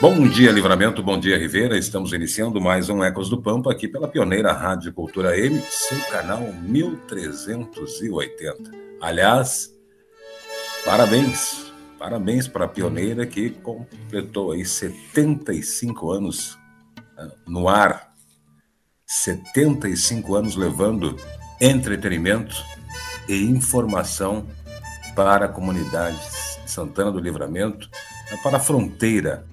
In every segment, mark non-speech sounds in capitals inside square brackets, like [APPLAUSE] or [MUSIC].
Bom dia, Livramento, bom dia, Rivera. Estamos iniciando mais um Ecos do Pampa aqui pela pioneira Rádio Cultura M, seu canal 1380. Aliás, parabéns, parabéns para a pioneira que completou aí 75 anos né, no ar, 75 anos levando entretenimento e informação para a comunidade Santana do Livramento, para a fronteira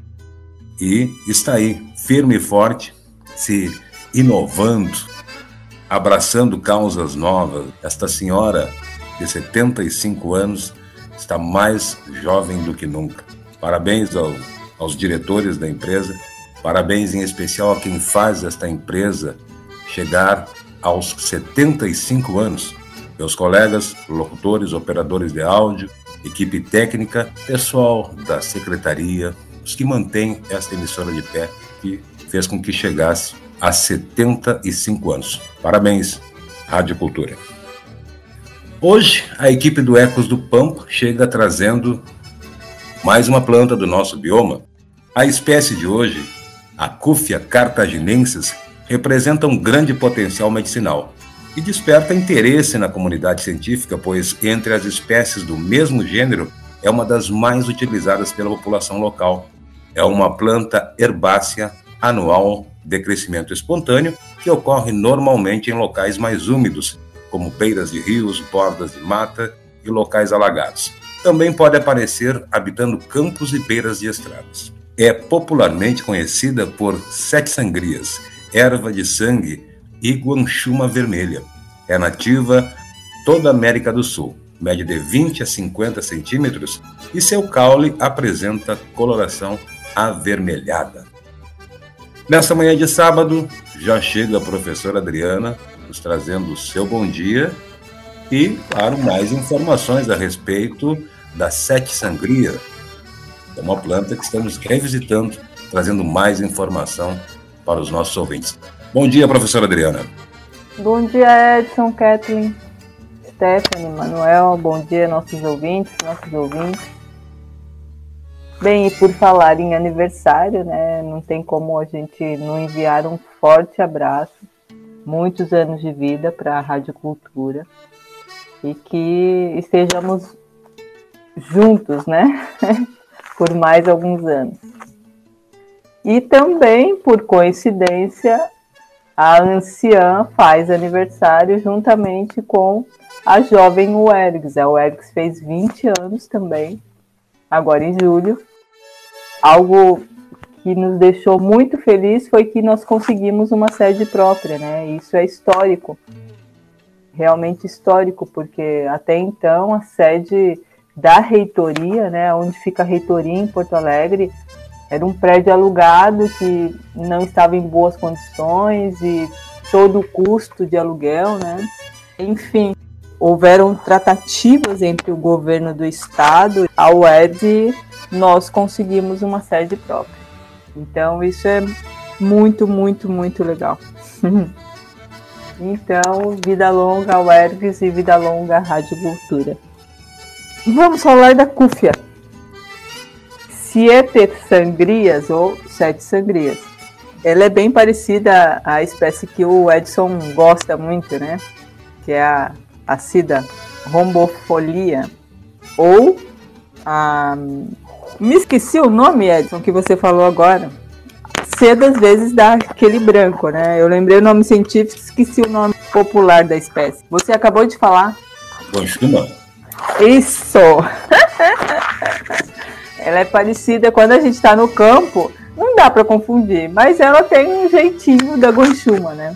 e está aí, firme e forte, se inovando, abraçando causas novas. Esta senhora de 75 anos está mais jovem do que nunca. Parabéns ao, aos diretores da empresa, parabéns em especial a quem faz esta empresa chegar aos 75 anos. Meus colegas, locutores, operadores de áudio, equipe técnica, pessoal da secretaria, os que mantêm esta emissora de pé, que fez com que chegasse a 75 anos. Parabéns, Rádio Cultura. Hoje, a equipe do Ecos do Pampa chega trazendo mais uma planta do nosso bioma. A espécie de hoje, a Cúfia cartaginensis, representa um grande potencial medicinal e desperta interesse na comunidade científica, pois entre as espécies do mesmo gênero é uma das mais utilizadas pela população local. É uma planta herbácea anual de crescimento espontâneo que ocorre normalmente em locais mais úmidos, como beiras de rios, bordas de mata e locais alagados. Também pode aparecer habitando campos e beiras de estradas. É popularmente conhecida por sete sangrias, erva de sangue e guanchuma vermelha. É nativa toda a América do Sul, mede de 20 a 50 centímetros e seu caule apresenta coloração avermelhada. Nesta manhã de sábado, já chega a professora Adriana nos trazendo o seu bom dia e, claro, mais informações a respeito da Sete Sangria. É uma planta que estamos revisitando, trazendo mais informação para os nossos ouvintes. Bom dia, professora Adriana. Bom dia, Edson, Kathleen, Stephanie, Manuel. Bom dia, nossos ouvintes, nossos ouvintes. Bem, e por falar em aniversário, né, não tem como a gente não enviar um forte abraço, muitos anos de vida para a Rádio Cultura e que estejamos juntos, né, [LAUGHS] por mais alguns anos. E também, por coincidência, a anciã faz aniversário juntamente com a jovem Uergs. A Uergs fez 20 anos também agora em julho. Algo que nos deixou muito feliz foi que nós conseguimos uma sede própria, né? Isso é histórico, realmente histórico, porque até então a sede da reitoria, né, onde fica a reitoria em Porto Alegre, era um prédio alugado que não estava em boas condições e todo o custo de aluguel, né? Enfim, houveram tratativas entre o governo do estado, a UED, nós conseguimos uma sede própria. Então isso é muito, muito, muito legal. [LAUGHS] então, vida longa Ergs e vida longa Rádio Cultura. Vamos falar da cúfia. Siete sangrias ou sete sangrias. Ela é bem parecida à espécie que o Edson gosta muito, né? Que é a acida rombofolia ou a me esqueci o nome, Edson, que você falou agora. Cedo às vezes dá aquele branco, né? Eu lembrei o nome científico, esqueci o nome popular da espécie. Você acabou de falar? Conchuma. Isso! [LAUGHS] ela é parecida quando a gente está no campo, não dá para confundir, mas ela tem um jeitinho da gonchuma, né?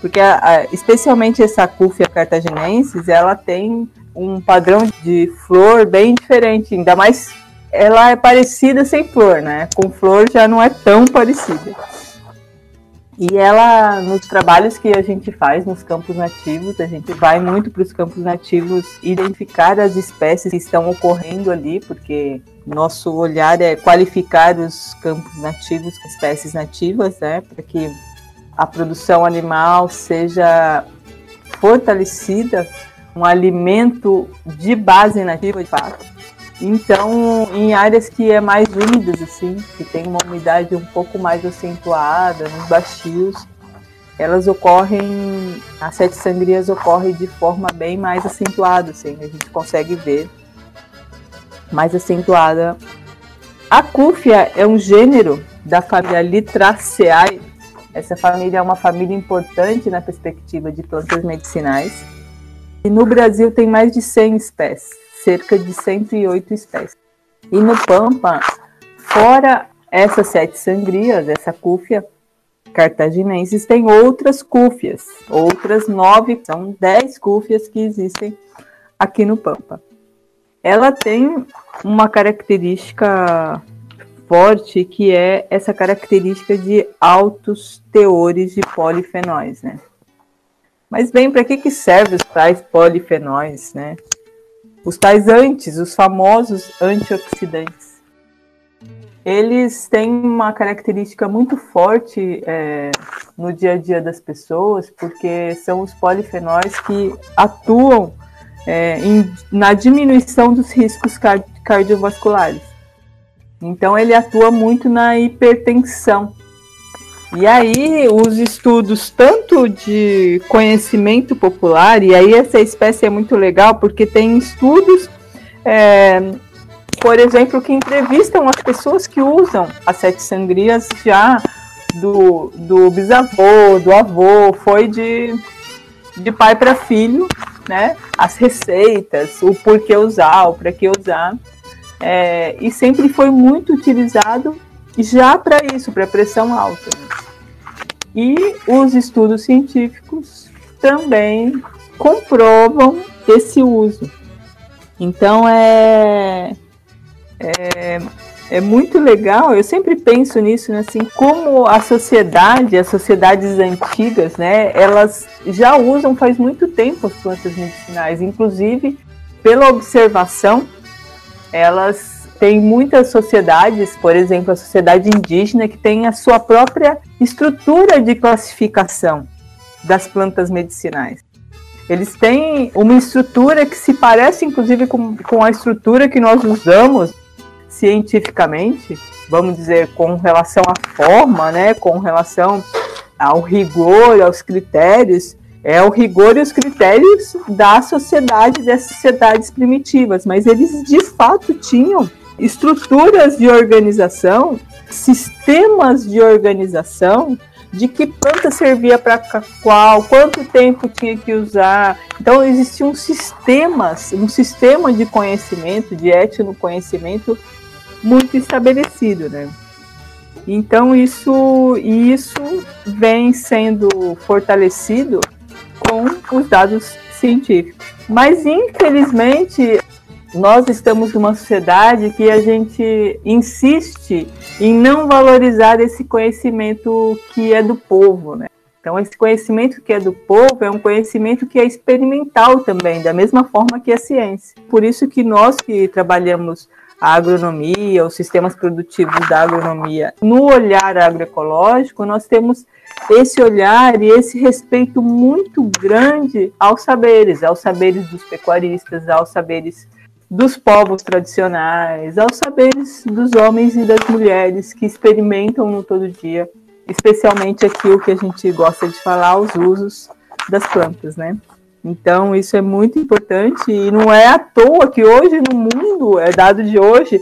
Porque a, a, especialmente essa cúfia cartaginensis, ela tem um padrão de flor bem diferente, ainda mais ela é parecida sem flor, né? Com flor já não é tão parecida. E ela, nos trabalhos que a gente faz nos campos nativos, a gente vai muito para os campos nativos identificar as espécies que estão ocorrendo ali, porque nosso olhar é qualificar os campos nativos, espécies nativas, né, para que a produção animal seja fortalecida, um alimento de base nativa, de fato então, em áreas que é mais úmidas, assim, que tem uma umidade um pouco mais acentuada, nos baixos, elas ocorrem, as sete sangrias ocorrem de forma bem mais acentuada, assim, a gente consegue ver mais acentuada. A cúfia é um gênero da família Litraceae. Essa família é uma família importante na perspectiva de plantas medicinais. E no Brasil tem mais de 100 espécies cerca de 108 espécies. E no Pampa, fora essas sete sangrias, essa cúfia cartaginenses, tem outras cúfias, outras nove, são dez cúfias que existem aqui no Pampa. Ela tem uma característica que é essa característica de altos teores de polifenóis, né? Mas bem, para que, que servem os tais polifenóis, né? Os tais antes, os famosos antioxidantes, eles têm uma característica muito forte é, no dia a dia das pessoas, porque são os polifenóis que atuam é, em, na diminuição dos riscos cardiovasculares. Então, ele atua muito na hipertensão. E aí, os estudos tanto de conhecimento popular, e aí essa espécie é muito legal porque tem estudos, é, por exemplo, que entrevistam as pessoas que usam as sete sangrias já do, do bisavô, do avô, foi de, de pai para filho, né? As receitas, o porquê usar, o para que usar. É, e sempre foi muito utilizado já para isso, para pressão alta. E os estudos científicos também comprovam esse uso. Então é, é, é muito legal. Eu sempre penso nisso, né, assim, como a sociedade, as sociedades antigas, né, elas já usam faz muito tempo as plantas medicinais, inclusive pela observação, elas tem muitas sociedades, por exemplo, a sociedade indígena, que tem a sua própria estrutura de classificação das plantas medicinais. Eles têm uma estrutura que se parece, inclusive, com, com a estrutura que nós usamos cientificamente, vamos dizer, com relação à forma, né, com relação ao rigor, aos critérios, é o rigor e os critérios da sociedade, das sociedades primitivas, mas eles de fato tinham estruturas de organização, sistemas de organização, de que planta servia para qual, quanto tempo tinha que usar. Então existiam sistemas, um sistema de conhecimento, de etnoconhecimento muito estabelecido, né? Então isso isso vem sendo fortalecido com os dados científicos. Mas infelizmente nós estamos numa sociedade que a gente insiste em não valorizar esse conhecimento que é do povo, né? Então, esse conhecimento que é do povo é um conhecimento que é experimental também, da mesma forma que a ciência. Por isso que nós que trabalhamos a agronomia, os sistemas produtivos da agronomia, no olhar agroecológico, nós temos esse olhar e esse respeito muito grande aos saberes, aos saberes dos pecuaristas, aos saberes dos povos tradicionais, aos saberes dos homens e das mulheres que experimentam no todo dia, especialmente aquilo que a gente gosta de falar, os usos das plantas, né? Então, isso é muito importante e não é à toa que hoje no mundo, é dado de hoje,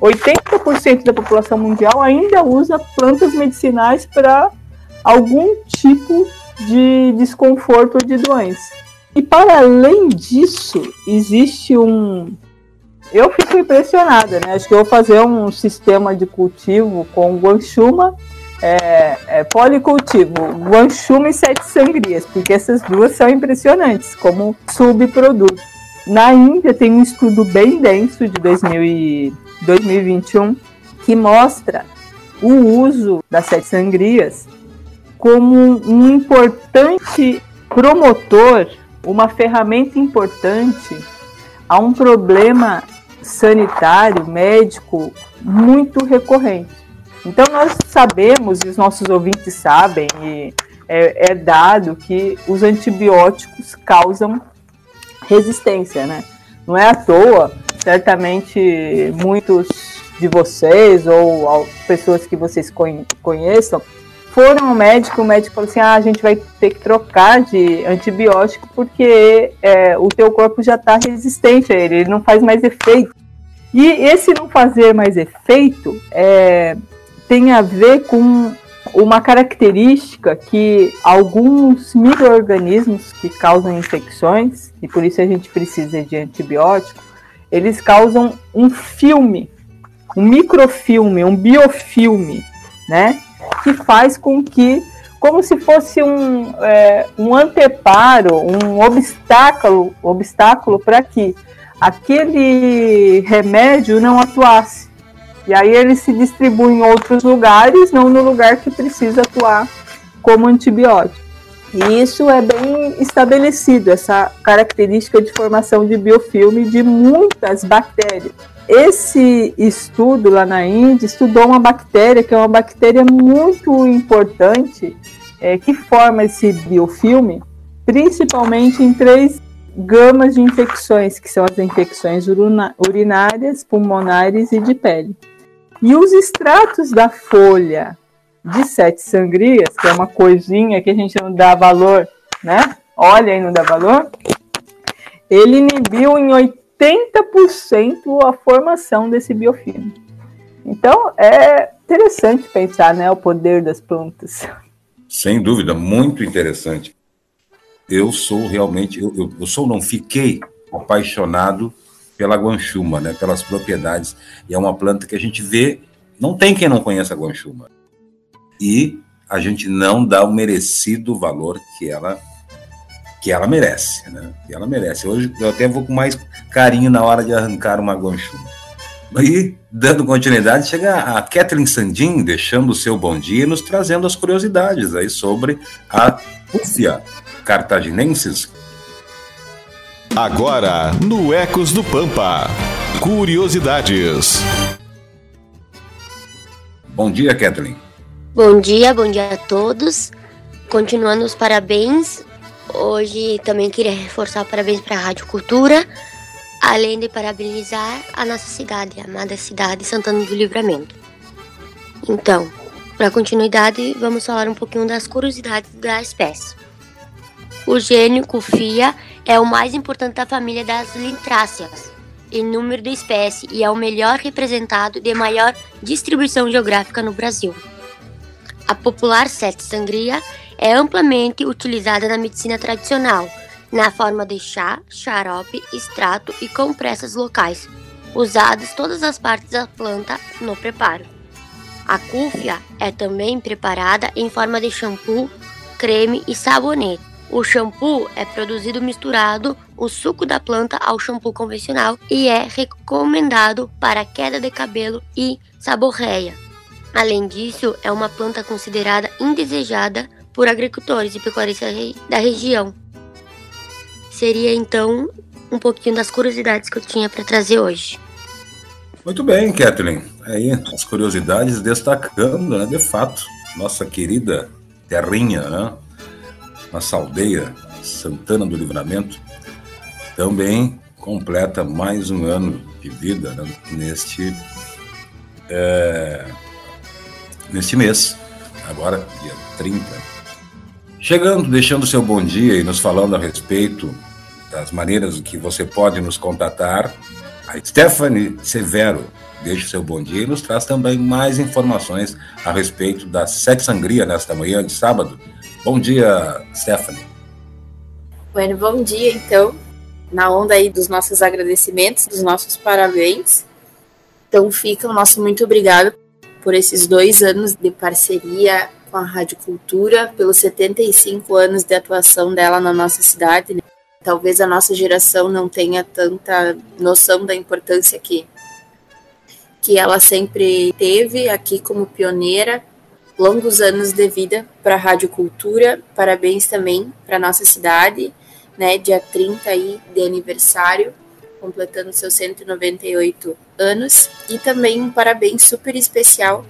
80% da população mundial ainda usa plantas medicinais para algum tipo de desconforto ou de doença. E para além disso, existe um, eu fico impressionada, né? Acho que eu vou fazer um sistema de cultivo com guanchuma, é, é, policultivo, guanchuma e sete sangrias, porque essas duas são impressionantes como subproduto. Na Índia tem um estudo bem denso de 2000 e 2021 que mostra o uso das sete sangrias como um importante promotor, uma ferramenta importante a um problema sanitário, médico muito recorrente. Então nós sabemos, e os nossos ouvintes sabem, e é, é dado que os antibióticos causam resistência, né? Não é à toa, certamente muitos de vocês ou pessoas que vocês conheçam foram ao médico, o médico falou assim, ah, a gente vai ter que trocar de antibiótico porque é, o teu corpo já está resistente a ele, ele não faz mais efeito. E esse não fazer mais efeito é, tem a ver com uma característica que alguns micro-organismos que causam infecções, e por isso a gente precisa de antibiótico, eles causam um filme, um microfilme, um biofilme, né? Que faz com que, como se fosse um, é, um anteparo, um obstáculo, obstáculo para que aquele remédio não atuasse. E aí ele se distribui em outros lugares, não no lugar que precisa atuar como antibiótico. E isso é bem estabelecido, essa característica de formação de biofilme de muitas bactérias. Esse estudo lá na Índia estudou uma bactéria que é uma bactéria muito importante é, que forma esse biofilme, principalmente em três gamas de infecções, que são as infecções urinárias, pulmonares e de pele. E os extratos da folha de sete sangrias, que é uma coisinha que a gente não dá valor, né? Olha aí, não dá valor. Ele inibiu em 80% a formação desse biofilme. Então, é interessante pensar, né, o poder das plantas. Sem dúvida, muito interessante. Eu sou realmente, eu, eu, eu sou, não fiquei apaixonado pela guanchuma, né, pelas propriedades. E é uma planta que a gente vê, não tem quem não conheça a guanchuma. E a gente não dá o merecido valor que ela que ela merece, né? Que ela merece. Hoje eu até vou com mais carinho na hora de arrancar uma guanchuma. E, dando continuidade, chega a Kathleen Sandin, deixando o seu bom dia e nos trazendo as curiosidades aí sobre a Púfia cartaginensis, Agora, no Ecos do Pampa. Curiosidades. Bom dia, Kathleen. Bom dia, bom dia a todos. Continuando os parabéns. Hoje também queria reforçar parabéns para a Rádio Cultura, além de parabenizar a nossa cidade, a amada cidade Santana do Livramento. Então, para continuidade, vamos falar um pouquinho das curiosidades da espécie. O gênio Cufia é o mais importante da família das lintráceas em número de espécie e é o melhor representado de maior distribuição geográfica no Brasil. A popular sete sangria é amplamente utilizada na medicina tradicional, na forma de chá, xarope, extrato e compressas locais, usadas todas as partes da planta no preparo. A cúfia é também preparada em forma de shampoo, creme e sabonete o shampoo é produzido misturado o suco da planta ao shampoo convencional e é recomendado para queda de cabelo e saborreia. Além disso, é uma planta considerada indesejada por agricultores e pecuaristas da região. Seria então um pouquinho das curiosidades que eu tinha para trazer hoje. Muito bem, Kathleen. Aí as curiosidades destacando, né, de fato, nossa querida terrinha, né? nossa aldeia Santana do Livramento, também completa mais um ano de vida né, neste, é, neste mês, agora dia 30. Chegando, deixando seu bom dia e nos falando a respeito das maneiras que você pode nos contatar, a Stephanie Severo deixa seu bom dia e nos traz também mais informações a respeito da Sete Sangria nesta manhã de sábado, Bom dia, Stephanie. Bueno, bom dia, então. Na onda aí dos nossos agradecimentos, dos nossos parabéns. Então fica o nosso muito obrigado por esses dois anos de parceria com a Rádio Cultura, pelos 75 anos de atuação dela na nossa cidade. Né? talvez a nossa geração não tenha tanta noção da importância que que ela sempre teve aqui como pioneira, longos anos de vida para a Rádio Cultura, parabéns também para nossa cidade, né, dia 30 aí de aniversário, completando seus 198 anos, e também um parabéns super especial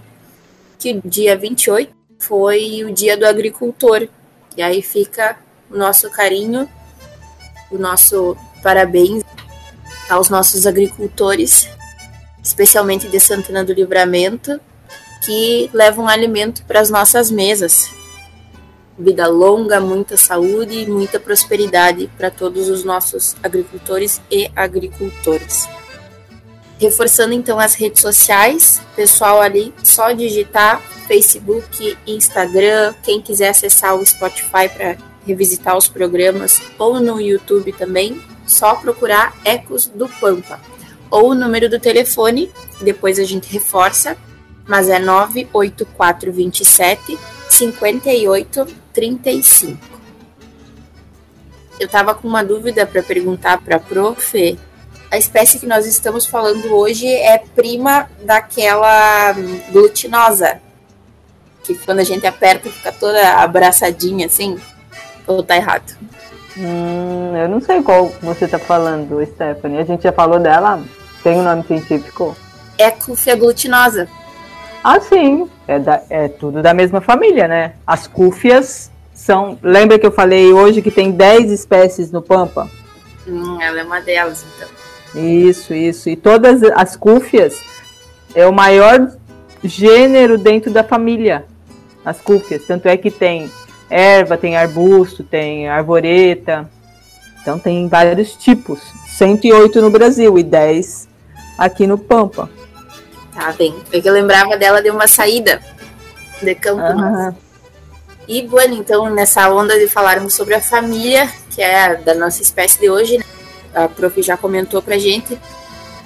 que dia 28 foi o dia do agricultor. E aí fica o nosso carinho o nosso parabéns aos nossos agricultores, especialmente de Santana do Livramento, que levam alimento para as nossas mesas. Vida longa, muita saúde e muita prosperidade para todos os nossos agricultores e agricultoras. Reforçando então as redes sociais, pessoal ali, só digitar Facebook, Instagram, quem quiser acessar o Spotify para revisitar os programas ou no YouTube também, só procurar Ecos do Pampa. Ou o número do telefone, depois a gente reforça, mas é 98427 5835. Eu estava com uma dúvida para perguntar para a prof. A espécie que nós estamos falando hoje é prima daquela glutinosa, que quando a gente aperta fica toda abraçadinha assim. Ou tá errado? Hum, eu não sei qual você tá falando, Stephanie. A gente já falou dela? Tem um nome científico? É cúfia glutinosa. Ah, sim. É, da, é tudo da mesma família, né? As cúfias são. Lembra que eu falei hoje que tem 10 espécies no Pampa? Hum, ela é uma delas, então. Isso, isso. E todas as cúfias é o maior gênero dentro da família. As cúfias. Tanto é que tem erva, tem arbusto, tem arvoreta. Então tem vários tipos. 108 no Brasil e 10 aqui no Pampa. Tá bem. Porque eu lembrava dela de uma saída de campo. Uhum. E, bueno, então, nessa onda de falarmos sobre a família, que é da nossa espécie de hoje, né? A prof já comentou pra gente,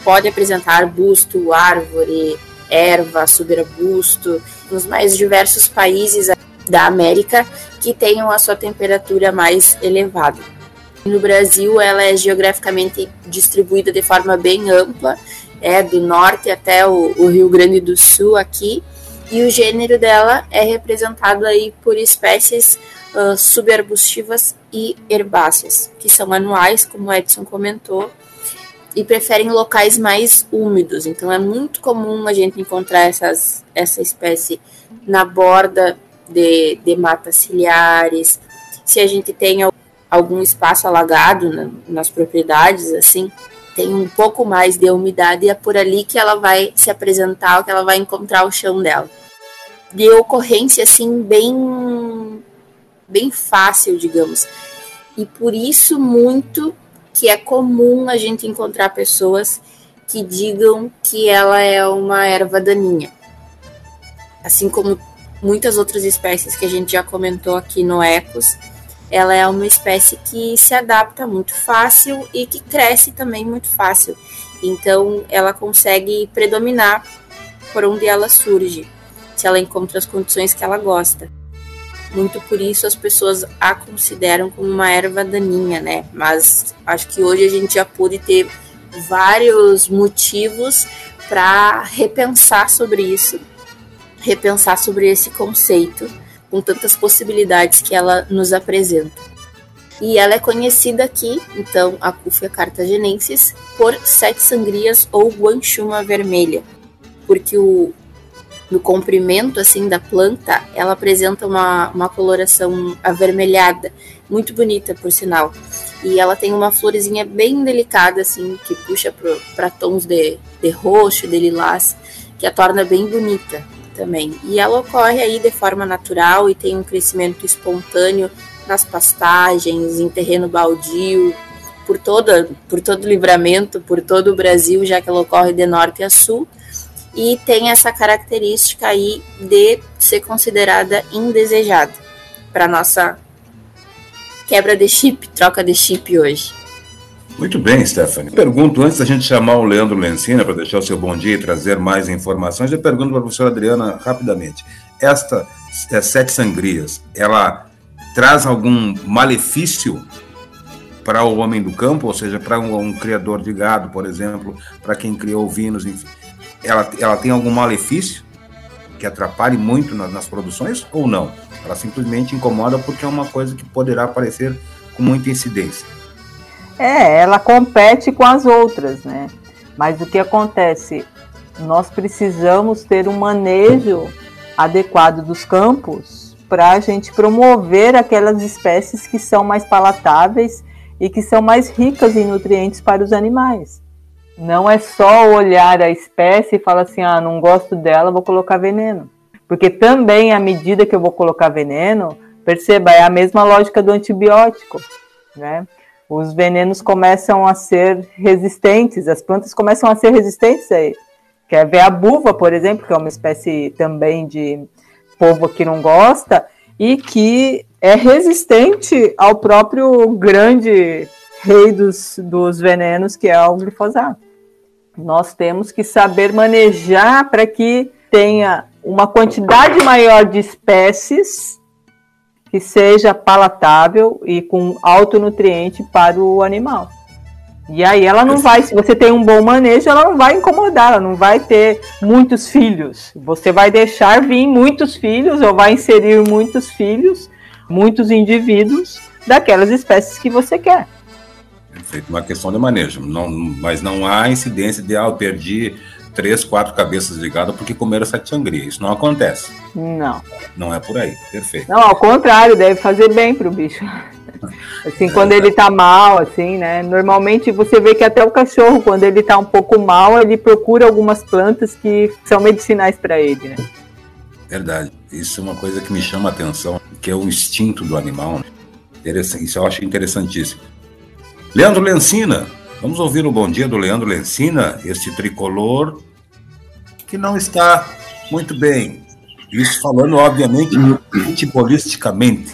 pode apresentar arbusto, árvore, erva, subarbusto, nos mais diversos países da América que tenham a sua temperatura mais elevada. No Brasil, ela é geograficamente distribuída de forma bem ampla, é do norte até o, o Rio Grande do Sul aqui, e o gênero dela é representado aí por espécies uh, subarbustivas e herbáceas, que são anuais, como o Edson comentou, e preferem locais mais úmidos. Então é muito comum a gente encontrar essas, essa espécie na borda de, de matas ciliares, se a gente tem algum espaço alagado na, nas propriedades, assim, tem um pouco mais de umidade e é por ali que ela vai se apresentar, que ela vai encontrar o chão dela. De ocorrência, assim, bem, bem fácil, digamos. E por isso, muito que é comum a gente encontrar pessoas que digam que ela é uma erva daninha. Assim como muitas outras espécies que a gente já comentou aqui no Ecos, ela é uma espécie que se adapta muito fácil e que cresce também muito fácil. Então, ela consegue predominar por onde ela surge, se ela encontra as condições que ela gosta. Muito por isso as pessoas a consideram como uma erva daninha, né? Mas acho que hoje a gente já pôde ter vários motivos para repensar sobre isso repensar sobre esse conceito, com tantas possibilidades que ela nos apresenta. E ela é conhecida aqui, então, a Cúfia cartagenensis, por sete sangrias ou guanchuma vermelha, porque o, no comprimento assim da planta, ela apresenta uma, uma coloração avermelhada, muito bonita, por sinal. E ela tem uma florzinha bem delicada, assim, que puxa para tons de, de roxo, de lilás, que a torna bem bonita também. E ela ocorre aí de forma natural e tem um crescimento espontâneo nas pastagens, em terreno baldio, por toda, por todo o livramento, por todo o Brasil, já que ela ocorre de norte a sul, e tem essa característica aí de ser considerada indesejada para nossa quebra de chip, troca de chip hoje. Muito bem, Stephanie. Pergunto, antes da gente chamar o Leandro Lencina para deixar o seu bom dia e trazer mais informações, eu pergunto para a professora Adriana rapidamente. Esta é, Sete Sangrias, ela traz algum malefício para o homem do campo, ou seja, para um, um, criador de gado, por exemplo, para quem criou ovinos, enfim, ela, ela tem algum malefício que atrapalhe muito nas, nas produções ou não? Ela simplesmente incomoda porque é uma coisa que poderá aparecer com muita incidência. É, ela compete com as outras, né? Mas o que acontece? Nós precisamos ter um manejo adequado dos campos para a gente promover aquelas espécies que são mais palatáveis e que são mais ricas em nutrientes para os animais. Não é só olhar a espécie e falar assim, ah, não gosto dela, vou colocar veneno. Porque também, à medida que eu vou colocar veneno, perceba, é a mesma lógica do antibiótico, né? Os venenos começam a ser resistentes, as plantas começam a ser resistentes a ele. Quer ver a buva, por exemplo, que é uma espécie também de povo que não gosta, e que é resistente ao próprio grande rei dos, dos venenos, que é o glifosato. Nós temos que saber manejar para que tenha uma quantidade maior de espécies que seja palatável e com alto nutriente para o animal. E aí ela não vai, se você tem um bom manejo, ela não vai incomodar, ela não vai ter muitos filhos. Você vai deixar vir muitos filhos ou vai inserir muitos filhos, muitos indivíduos daquelas espécies que você quer. Feito uma questão de manejo, não, mas não há incidência de ah, eu perdi três, quatro cabeças de gado porque comeram sete sangria. Isso não acontece. Não. Não é por aí. Perfeito. Não, ao contrário, deve fazer bem pro bicho. [LAUGHS] Assim, quando ele tá mal, assim, né? Normalmente você vê que até o cachorro, quando ele tá um pouco mal, ele procura algumas plantas que são medicinais para ele, né? Verdade. Isso é uma coisa que me chama a atenção, que é o instinto do animal. Né? Isso eu acho interessantíssimo. Leandro Lencina, Vamos ouvir o bom dia do Leandro Lencina, este tricolor que não está muito bem. Isso falando, obviamente, futebolisticamente.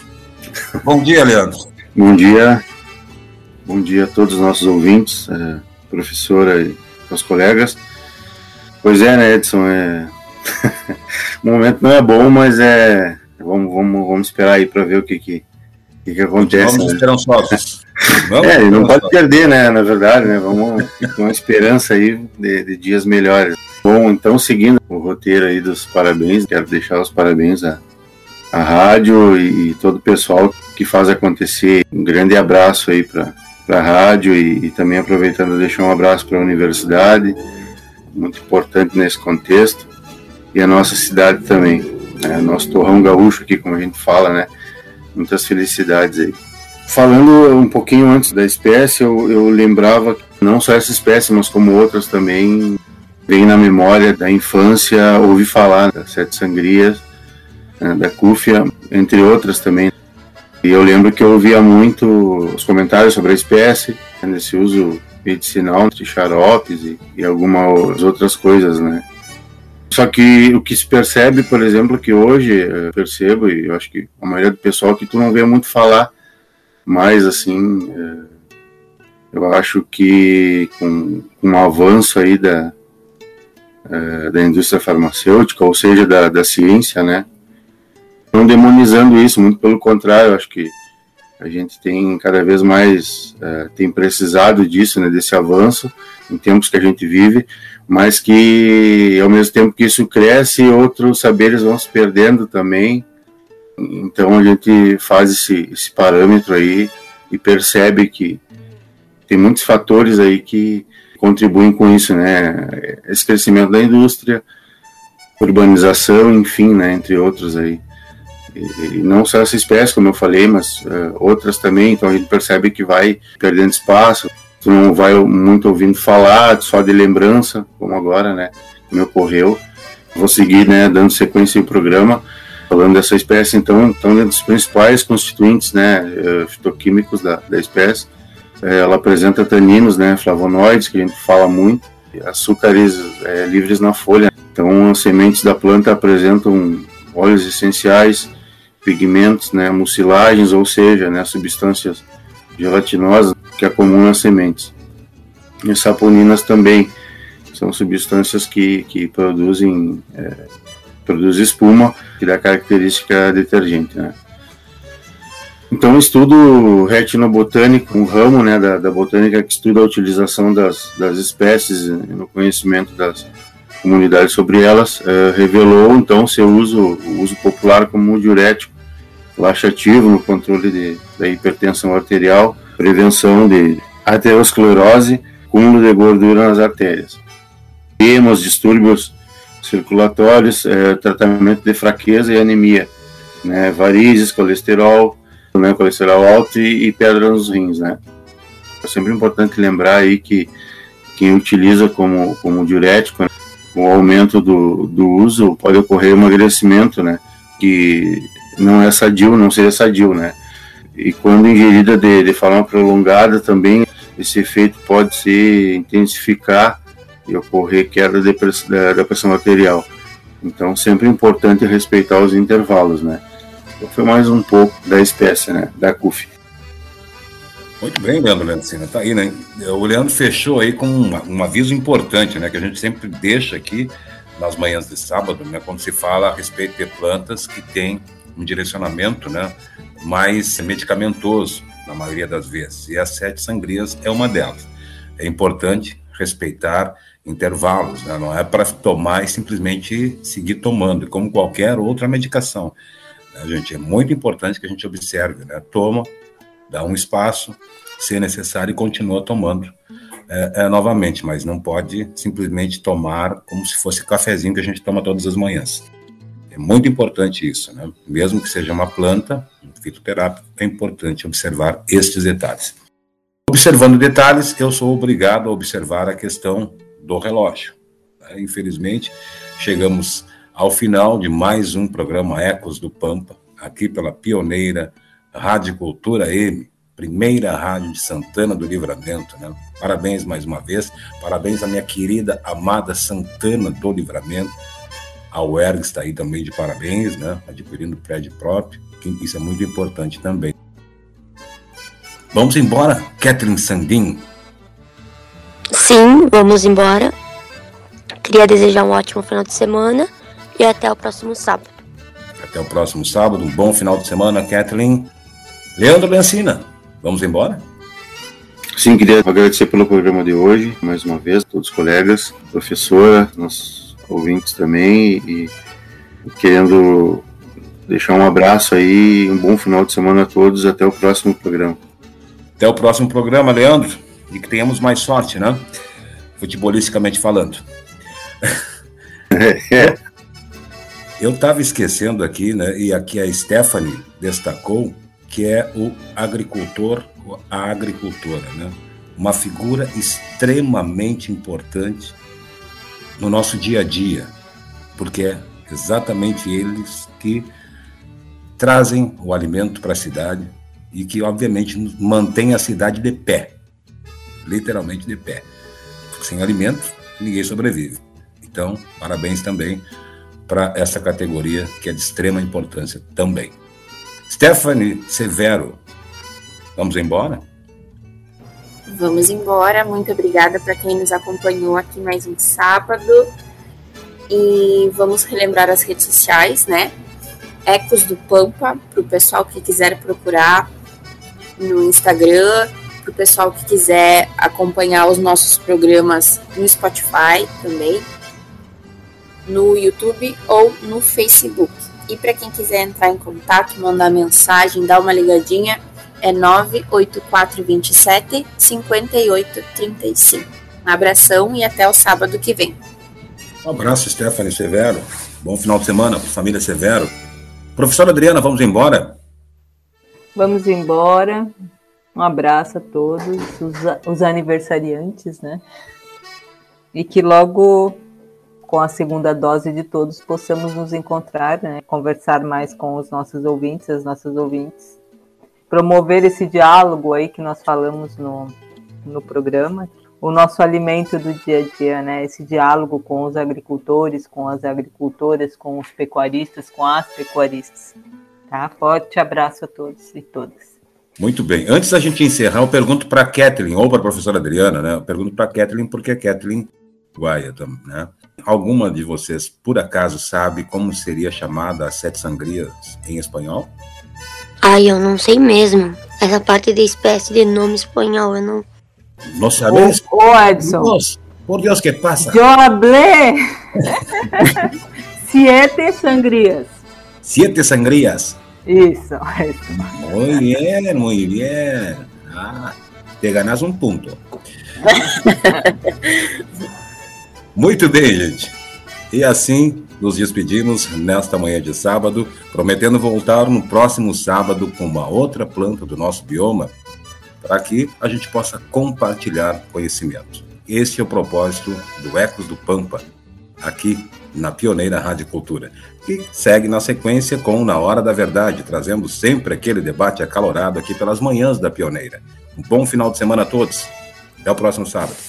Bom dia, Leandro. Bom dia. Bom dia a todos os nossos ouvintes, é, professora e meus colegas. Pois é, né, Edson? É... [LAUGHS] o momento não é bom, mas é. Vamos, vamos, vamos esperar aí para ver o que, que, que, que acontece. Vamos né? esperançosos. [LAUGHS] Vamos, é, não pode perder, né? Na verdade, né? Vamos com uma esperança aí de, de, dias melhores. Bom, então seguindo o roteiro aí dos parabéns, quero deixar os parabéns à, à rádio e, e todo o pessoal que faz acontecer. Um grande abraço aí para a rádio e, e, também aproveitando deixar um abraço para a universidade, muito importante nesse contexto, e a nossa cidade também, né? nosso torrão gaúcho aqui, como a gente fala, né? Muitas felicidades aí. Falando um pouquinho antes da espécie, eu, eu lembrava não só essa espécie, mas como outras também, vem na memória da infância, ouvi falar das sete sangrias, né, da cúfia, entre outras também. E eu lembro que eu ouvia muito os comentários sobre a espécie, né, nesse uso medicinal de xaropes e, e algumas outras coisas, né? Só que o que se percebe, por exemplo, que hoje eu percebo, e eu acho que a maioria do pessoal que tu não vê muito falar mas, assim, é, eu acho que com, com o avanço aí da, é, da indústria farmacêutica, ou seja, da, da ciência, né, não demonizando isso, muito pelo contrário, eu acho que a gente tem cada vez mais é, tem precisado disso, né, desse avanço em tempos que a gente vive, mas que ao mesmo tempo que isso cresce, outros saberes vão se perdendo também, então a gente faz esse, esse parâmetro aí e percebe que tem muitos fatores aí que contribuem com isso, né? Esse crescimento da indústria, urbanização, enfim, né? Entre outros aí. E, não só essa espécie, como eu falei, mas uh, outras também. Então a gente percebe que vai perdendo espaço. Tu não vai muito ouvindo falar, só de lembrança, como agora, né? Me ocorreu. Vou seguir, né? Dando sequência ao programa Falando dessa espécie, então, então um dos principais constituintes né, eh, fitoquímicos da, da espécie, eh, ela apresenta taninos, né, flavonoides, que a gente fala muito, açúcares é, livres na folha. Então, as sementes da planta apresentam óleos essenciais, pigmentos, né, mucilagens, ou seja, né, substâncias gelatinosas que é comum nas sementes. E saponinas também são substâncias que, que produzem é, produz espuma, que dá característica detergente. Né? Então, estudo retinobotânico, um ramo né, da, da botânica que estuda a utilização das, das espécies no conhecimento das comunidades sobre elas, uh, revelou então seu uso, o uso popular como diurético laxativo no controle de, da hipertensão arterial, prevenção de aterosclerose, cúmulo de gordura nas artérias. Temos distúrbios circulatórios, é, tratamento de fraqueza e anemia, né, varizes, colesterol, né, colesterol alto e, e pedra nos rins, né. É sempre importante lembrar aí que quem utiliza como, como diurético, né, o aumento do, do uso pode ocorrer emagrecimento, né, que não é sadio, não seria sadio, né. E quando ingerida de, de forma prolongada também, esse efeito pode se intensificar e ocorrer queda da, da pressão arterial. Então, sempre é importante respeitar os intervalos, né? Então, foi mais um pouco da espécie, né? Da CUF. Muito bem, Leandro Leandrina, tá aí, né? O Leandro fechou aí com um, aviso importante, né? Que a gente sempre deixa aqui nas manhãs de sábado, né? Quando se fala a respeito de plantas que têm um direcionamento, né? Mais medicamentoso, na maioria das vezes. E as sete sangrias é uma delas. É importante respeitar intervalos, né? não é para tomar e simplesmente seguir tomando, como qualquer outra medicação. Né, gente? É muito importante que a gente observe, né? toma, dá um espaço, se necessário, e continua tomando é, é, novamente, mas não pode simplesmente tomar como se fosse cafezinho que a gente toma todas as manhãs. Muito importante isso, né? mesmo que seja uma planta, fitoterápico, é importante observar estes detalhes. Observando detalhes, eu sou obrigado a observar a questão do relógio. Né? Infelizmente, chegamos ao final de mais um programa Ecos do Pampa, aqui pela pioneira Rádio Cultura M, primeira rádio de Santana do Livramento. Né? Parabéns mais uma vez, parabéns à minha querida, amada Santana do Livramento. A UERG está aí também de parabéns, né? adquirindo prédio próprio, isso é muito importante também. Vamos embora, Kathleen Sandin? Sim, vamos embora. Queria desejar um ótimo final de semana e até o próximo sábado. Até o próximo sábado, um bom final de semana, Kathleen. Leandro Lencina, vamos embora? Sim, queria agradecer pelo programa de hoje, mais uma vez, todos os colegas, professora, nossos ouvintes também, e querendo deixar um abraço aí, um bom final de semana a todos, até o próximo programa. Até o próximo programa, Leandro. E que tenhamos mais sorte, né? Futebolisticamente falando. [LAUGHS] É. Eu estava esquecendo aqui, né? E aqui a Stephanie destacou que é o agricultor, a agricultora, né? Uma figura extremamente importante no nosso dia a dia, porque é exatamente eles que trazem o alimento para a cidade, e que, obviamente, mantém a cidade de pé literalmente de pé. Sem alimentos, ninguém sobrevive. Então, parabéns também para essa categoria que é de extrema importância também. Stephanie Severo, vamos embora? Vamos embora. Muito obrigada para quem nos acompanhou aqui mais um sábado. E vamos relembrar as redes sociais, né? Ecos do Pampa, para o pessoal que quiser procurar no Instagram, para o pessoal que quiser acompanhar os nossos programas no Spotify também, no YouTube ou no Facebook. E para quem quiser entrar em contato, mandar mensagem, dar uma ligadinha, é 98427 5835. Um abração e até o sábado que vem. Um abraço, Stephanie Severo. Bom final de semana para família Severo. Professora Adriana, vamos embora? Vamos embora. Um abraço a todos os, os aniversariantes, né? E que logo com a segunda dose de todos possamos nos encontrar, né? conversar mais com os nossos ouvintes, as nossas ouvintes, promover esse diálogo aí que nós falamos no, no programa, o nosso alimento do dia a dia, né? Esse diálogo com os agricultores, com as agricultoras, com os pecuaristas, com as pecuaristas. Tá? Forte abraço a todos e todas. Muito bem. Antes da gente encerrar, eu pergunto para a Kathleen, ou para a professora Adriana, né? Eu pergunto para a Kathleen, porque a Kathleen Guaia, né? Alguma de vocês, por acaso, sabe como seria chamada as sete sangrias em espanhol? Ai, eu não sei mesmo. Essa parte da espécie de nome espanhol, eu não. ¿No sabes? Ô, ô, Edson. Por Dios, ¿qué pasa? Eu hablé siete sangrias. [LAUGHS] Siete sangrías. Isso, isso. Muy bien, muy bien. Ah, te ganas um ponto. [LAUGHS] Muito bem, gente. E assim nos despedimos nesta manhã de sábado, prometendo voltar no próximo sábado com uma outra planta do nosso bioma, para que a gente possa compartilhar conhecimento. Este é o propósito do Ecos do Pampa, aqui na Pioneira Rádio Cultura, que segue na sequência com Na Hora da Verdade, trazendo sempre aquele debate acalorado aqui pelas manhãs da Pioneira. Um bom final de semana a todos. Até o próximo sábado.